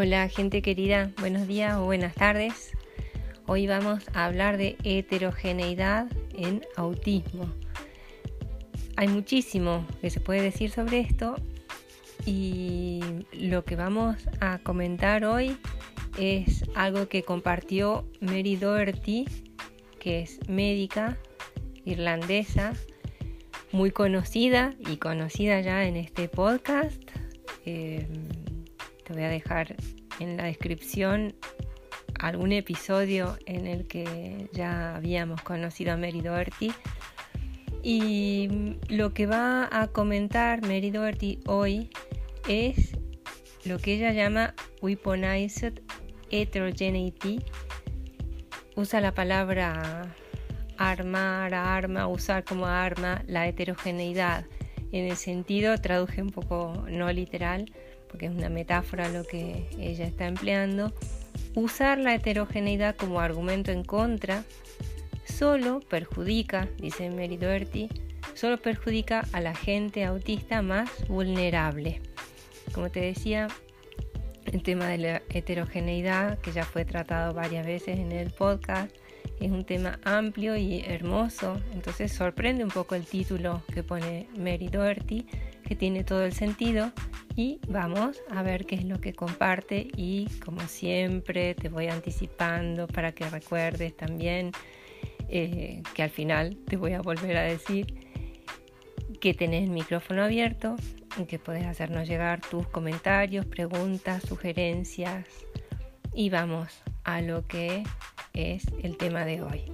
Hola gente querida, buenos días o buenas tardes. Hoy vamos a hablar de heterogeneidad en autismo. Hay muchísimo que se puede decir sobre esto y lo que vamos a comentar hoy es algo que compartió Mary Doherty, que es médica irlandesa, muy conocida y conocida ya en este podcast. Eh, te voy a dejar en la descripción algún episodio en el que ya habíamos conocido a Mary Doherty. Y lo que va a comentar Mary Doherty hoy es lo que ella llama weaponized heterogeneity. Usa la palabra armar, arma, usar como arma la heterogeneidad. En el sentido, traduje un poco no literal, porque es una metáfora lo que ella está empleando, usar la heterogeneidad como argumento en contra solo perjudica, dice Mary Doherty, solo perjudica a la gente autista más vulnerable. Como te decía, el tema de la heterogeneidad, que ya fue tratado varias veces en el podcast, es un tema amplio y hermoso, entonces sorprende un poco el título que pone Mary Doherty, que tiene todo el sentido, y vamos a ver qué es lo que comparte y como siempre te voy anticipando para que recuerdes también eh, que al final te voy a volver a decir que tenés el micrófono abierto y que puedes hacernos llegar tus comentarios, preguntas, sugerencias y vamos a lo que es el tema de hoy.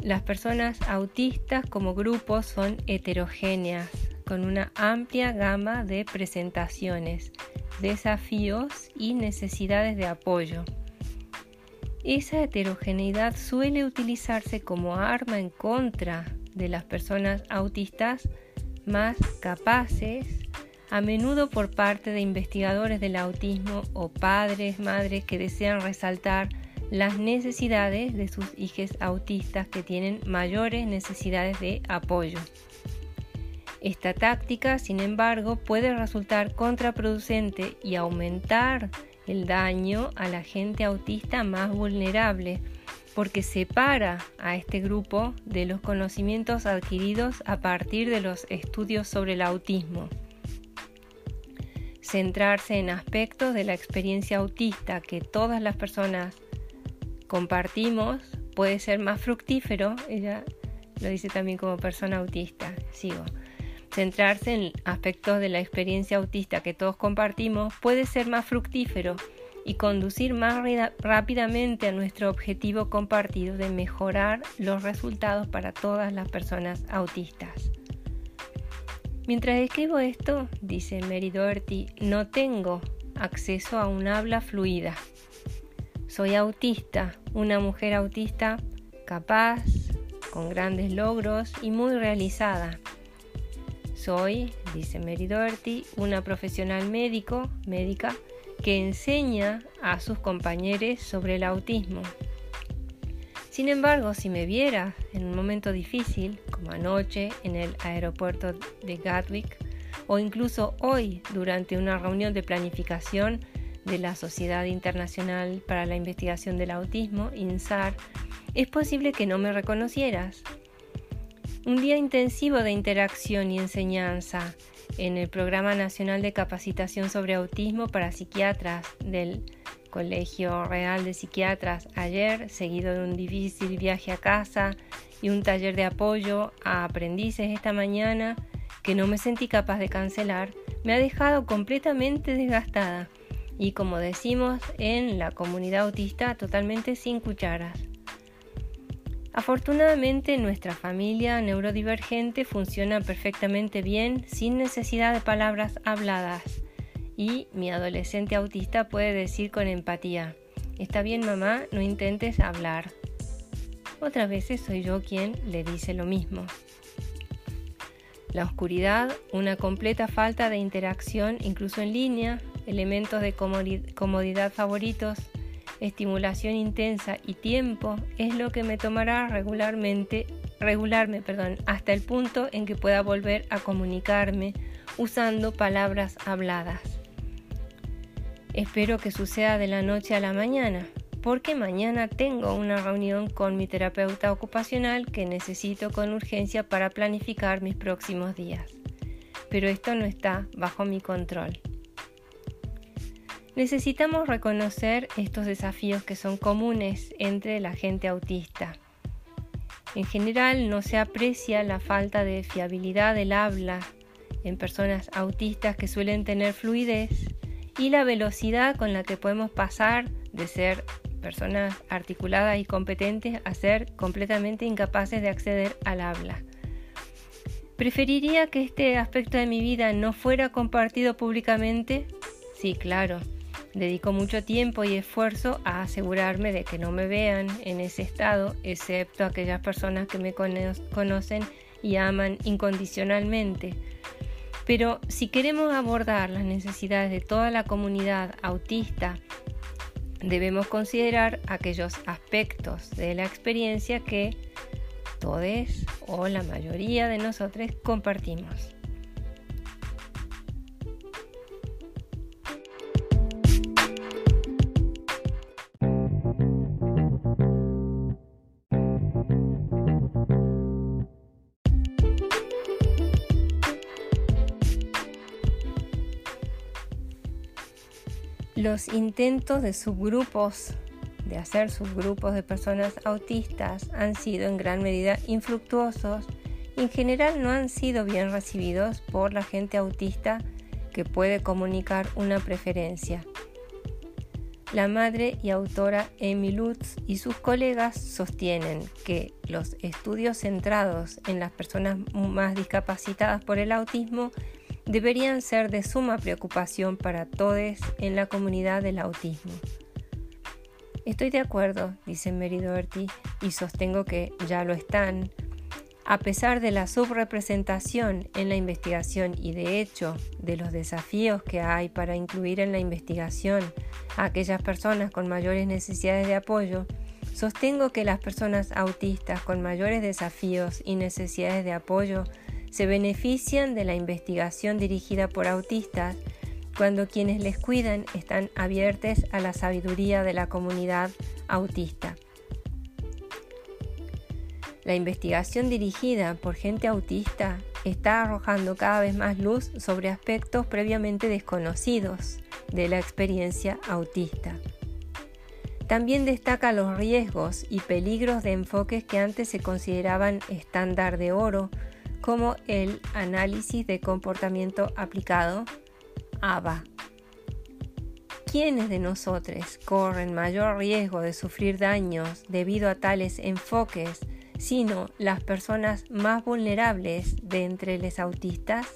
Las personas autistas como grupo son heterogéneas con una amplia gama de presentaciones, desafíos y necesidades de apoyo. Esa heterogeneidad suele utilizarse como arma en contra de las personas autistas más capaces, a menudo por parte de investigadores del autismo o padres, madres que desean resaltar las necesidades de sus hijos autistas que tienen mayores necesidades de apoyo. Esta táctica, sin embargo, puede resultar contraproducente y aumentar el daño a la gente autista más vulnerable porque separa a este grupo de los conocimientos adquiridos a partir de los estudios sobre el autismo. Centrarse en aspectos de la experiencia autista que todas las personas compartimos puede ser más fructífero, ella lo dice también como persona autista, sigo Centrarse en aspectos de la experiencia autista que todos compartimos puede ser más fructífero y conducir más rápidamente a nuestro objetivo compartido de mejorar los resultados para todas las personas autistas. Mientras escribo esto, dice Mary Doherty, no tengo acceso a un habla fluida. Soy autista, una mujer autista capaz, con grandes logros y muy realizada. Soy, dice Mary Doherty, una profesional médico, médica que enseña a sus compañeros sobre el autismo. Sin embargo, si me viera en un momento difícil, como anoche en el aeropuerto de Gatwick, o incluso hoy durante una reunión de planificación de la Sociedad Internacional para la Investigación del Autismo, INSAR, es posible que no me reconocieras un día intensivo de interacción y enseñanza en el Programa Nacional de Capacitación sobre Autismo para Psiquiatras del Colegio Real de Psiquiatras ayer, seguido de un difícil viaje a casa y un taller de apoyo a aprendices esta mañana que no me sentí capaz de cancelar, me ha dejado completamente desgastada y como decimos en la comunidad autista totalmente sin cucharas. Afortunadamente nuestra familia neurodivergente funciona perfectamente bien sin necesidad de palabras habladas y mi adolescente autista puede decir con empatía, está bien mamá, no intentes hablar. Otras veces soy yo quien le dice lo mismo. La oscuridad, una completa falta de interacción incluso en línea, elementos de comodidad favoritos, estimulación intensa y tiempo es lo que me tomará regularmente, regularme perdón, hasta el punto en que pueda volver a comunicarme usando palabras habladas. espero que suceda de la noche a la mañana, porque mañana tengo una reunión con mi terapeuta ocupacional que necesito con urgencia para planificar mis próximos días. Pero esto no está bajo mi control. Necesitamos reconocer estos desafíos que son comunes entre la gente autista. En general no se aprecia la falta de fiabilidad del habla en personas autistas que suelen tener fluidez y la velocidad con la que podemos pasar de ser personas articuladas y competentes a ser completamente incapaces de acceder al habla. ¿Preferiría que este aspecto de mi vida no fuera compartido públicamente? Sí, claro. Dedico mucho tiempo y esfuerzo a asegurarme de que no me vean en ese estado, excepto aquellas personas que me conocen y aman incondicionalmente. Pero si queremos abordar las necesidades de toda la comunidad autista, debemos considerar aquellos aspectos de la experiencia que todos o la mayoría de nosotros compartimos. Los intentos de subgrupos, de hacer subgrupos de personas autistas, han sido en gran medida infructuosos y en general no han sido bien recibidos por la gente autista que puede comunicar una preferencia. La madre y autora Amy Lutz y sus colegas sostienen que los estudios centrados en las personas más discapacitadas por el autismo deberían ser de suma preocupación para todos en la comunidad del autismo. Estoy de acuerdo, dice Mary Doherty, y sostengo que ya lo están. A pesar de la subrepresentación en la investigación y de hecho de los desafíos que hay para incluir en la investigación a aquellas personas con mayores necesidades de apoyo, sostengo que las personas autistas con mayores desafíos y necesidades de apoyo se benefician de la investigación dirigida por autistas cuando quienes les cuidan están abiertos a la sabiduría de la comunidad autista. La investigación dirigida por gente autista está arrojando cada vez más luz sobre aspectos previamente desconocidos de la experiencia autista. También destaca los riesgos y peligros de enfoques que antes se consideraban estándar de oro como el análisis de comportamiento aplicado, ABA. ¿Quiénes de nosotros corren mayor riesgo de sufrir daños debido a tales enfoques, sino las personas más vulnerables de entre los autistas?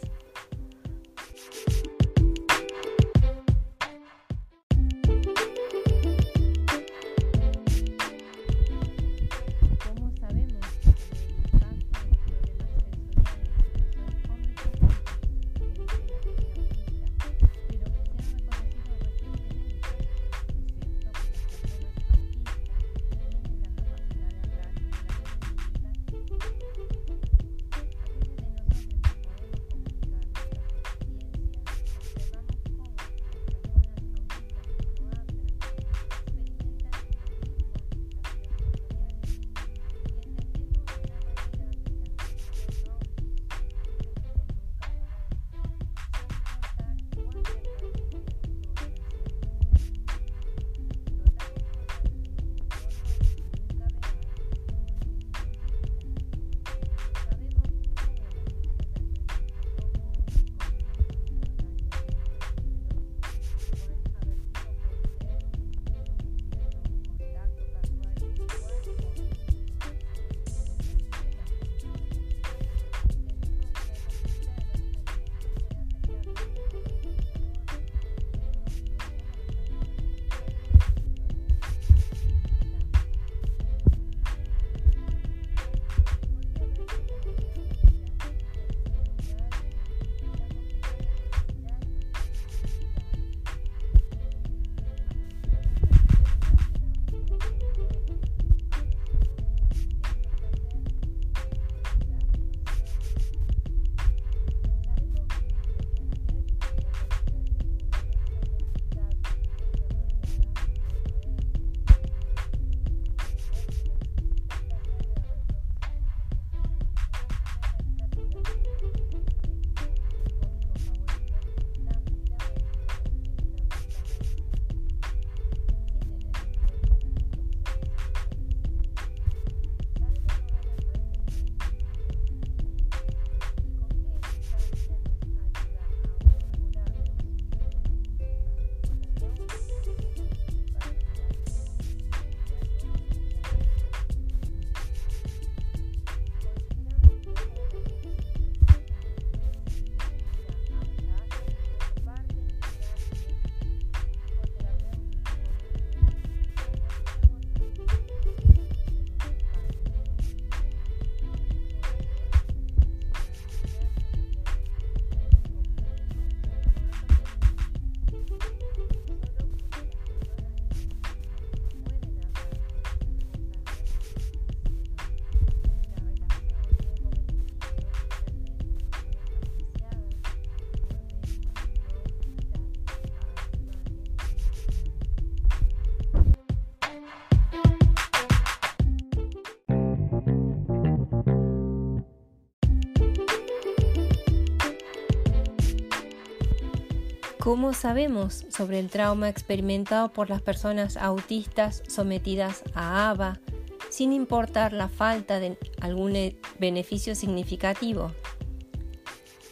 ¿Cómo sabemos sobre el trauma experimentado por las personas autistas sometidas a ABA, sin importar la falta de algún beneficio significativo?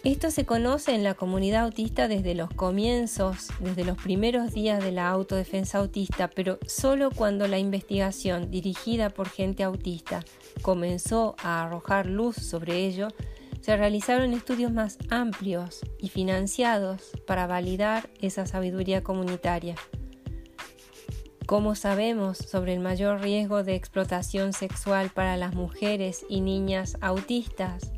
Esto se conoce en la comunidad autista desde los comienzos, desde los primeros días de la autodefensa autista, pero solo cuando la investigación dirigida por gente autista comenzó a arrojar luz sobre ello, se realizaron estudios más amplios y financiados para validar esa sabiduría comunitaria. ¿Cómo sabemos sobre el mayor riesgo de explotación sexual para las mujeres y niñas autistas?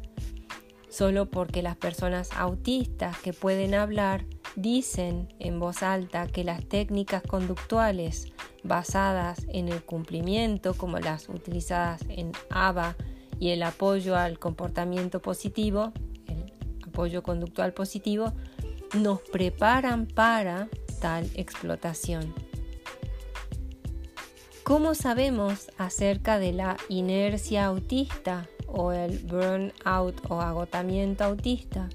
Solo porque las personas autistas que pueden hablar dicen en voz alta que las técnicas conductuales basadas en el cumplimiento, como las utilizadas en ABA, y el apoyo al comportamiento positivo, el apoyo conductual positivo, nos preparan para tal explotación. ¿Cómo sabemos acerca de la inercia autista o el burnout o agotamiento autista?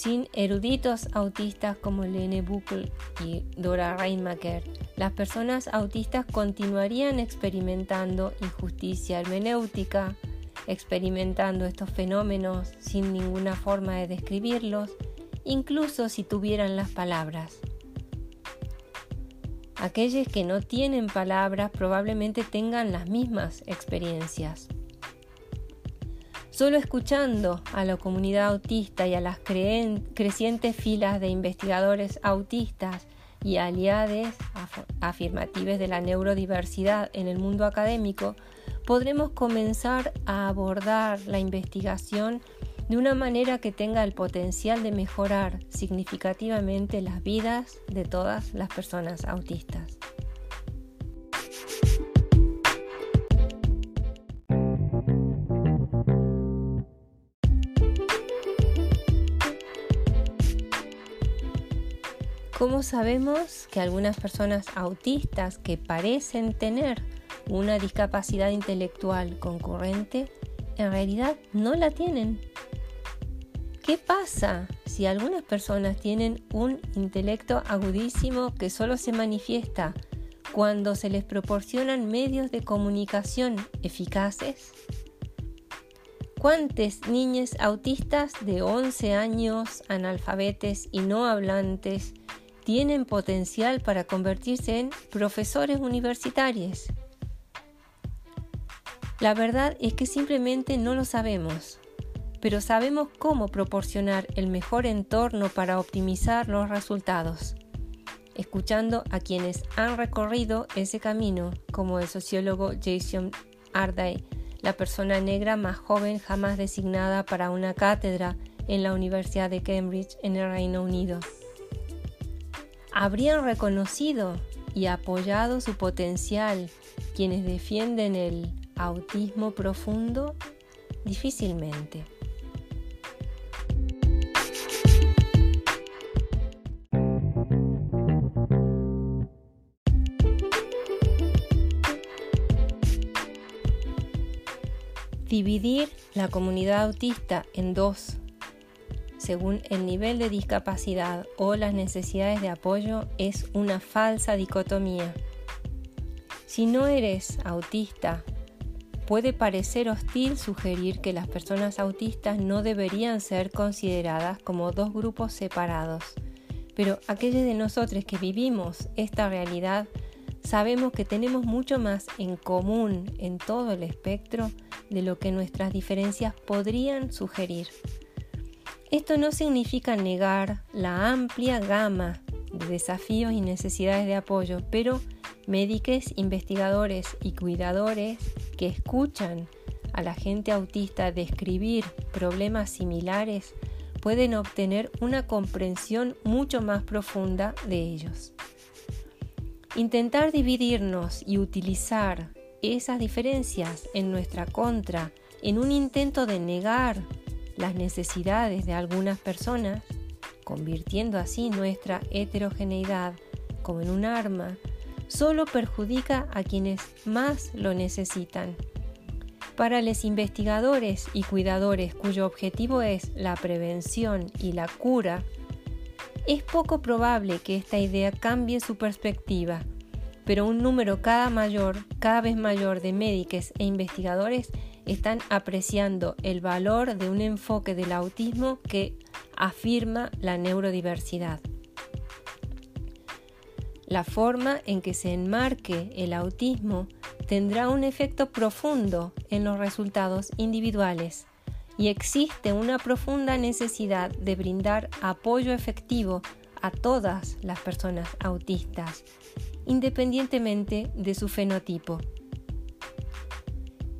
Sin eruditos autistas como Lene Buckel y Dora Reinmacher, las personas autistas continuarían experimentando injusticia hermenéutica, experimentando estos fenómenos sin ninguna forma de describirlos, incluso si tuvieran las palabras. Aquellos que no tienen palabras probablemente tengan las mismas experiencias. Solo escuchando a la comunidad autista y a las crecientes filas de investigadores autistas y aliades afirmativas de la neurodiversidad en el mundo académico, podremos comenzar a abordar la investigación de una manera que tenga el potencial de mejorar significativamente las vidas de todas las personas autistas. ¿Cómo sabemos que algunas personas autistas que parecen tener una discapacidad intelectual concurrente en realidad no la tienen? ¿Qué pasa si algunas personas tienen un intelecto agudísimo que solo se manifiesta cuando se les proporcionan medios de comunicación eficaces? ¿Cuántas niñas autistas de 11 años, analfabetes y no hablantes, tienen potencial para convertirse en profesores universitarios. La verdad es que simplemente no lo sabemos, pero sabemos cómo proporcionar el mejor entorno para optimizar los resultados, escuchando a quienes han recorrido ese camino, como el sociólogo Jason Arday, la persona negra más joven jamás designada para una cátedra en la Universidad de Cambridge en el Reino Unido habrían reconocido y apoyado su potencial quienes defienden el autismo profundo? Difícilmente. Dividir la comunidad autista en dos según el nivel de discapacidad o las necesidades de apoyo es una falsa dicotomía. Si no eres autista, puede parecer hostil sugerir que las personas autistas no deberían ser consideradas como dos grupos separados, pero aquellos de nosotros que vivimos esta realidad sabemos que tenemos mucho más en común en todo el espectro de lo que nuestras diferencias podrían sugerir. Esto no significa negar la amplia gama de desafíos y necesidades de apoyo, pero médicos, investigadores y cuidadores que escuchan a la gente autista describir problemas similares pueden obtener una comprensión mucho más profunda de ellos. Intentar dividirnos y utilizar esas diferencias en nuestra contra en un intento de negar las necesidades de algunas personas, convirtiendo así nuestra heterogeneidad como en un arma, solo perjudica a quienes más lo necesitan. Para los investigadores y cuidadores cuyo objetivo es la prevención y la cura, Es poco probable que esta idea cambie su perspectiva, pero un número cada mayor, cada vez mayor de médicos e investigadores están apreciando el valor de un enfoque del autismo que afirma la neurodiversidad. La forma en que se enmarque el autismo tendrá un efecto profundo en los resultados individuales y existe una profunda necesidad de brindar apoyo efectivo a todas las personas autistas, independientemente de su fenotipo.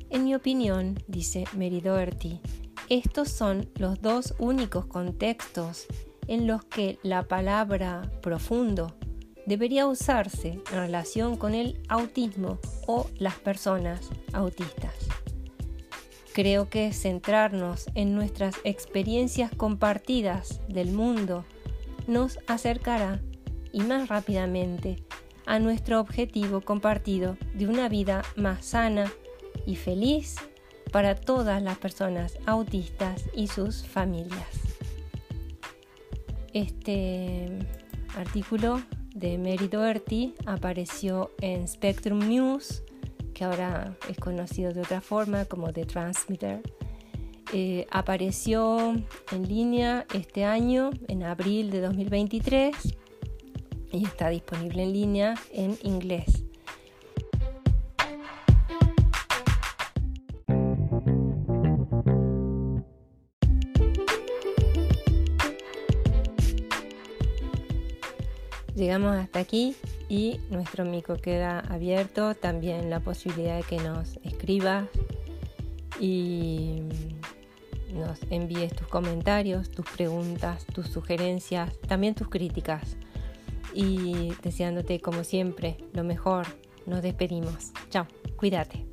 En mi opinión, dice Mary Doherty, estos son los dos únicos contextos en los que la palabra profundo debería usarse en relación con el autismo o las personas autistas. Creo que centrarnos en nuestras experiencias compartidas del mundo nos acercará y más rápidamente a nuestro objetivo compartido de una vida más sana y feliz para todas las personas autistas y sus familias. Este artículo de Mary Doherty apareció en Spectrum News, que ahora es conocido de otra forma como The Transmitter. Eh, apareció en línea este año, en abril de 2023, y está disponible en línea en inglés. Llegamos hasta aquí y nuestro mico queda abierto. También la posibilidad de que nos escribas y nos envíes tus comentarios, tus preguntas, tus sugerencias, también tus críticas. Y deseándote como siempre lo mejor, nos despedimos. Chao, cuídate.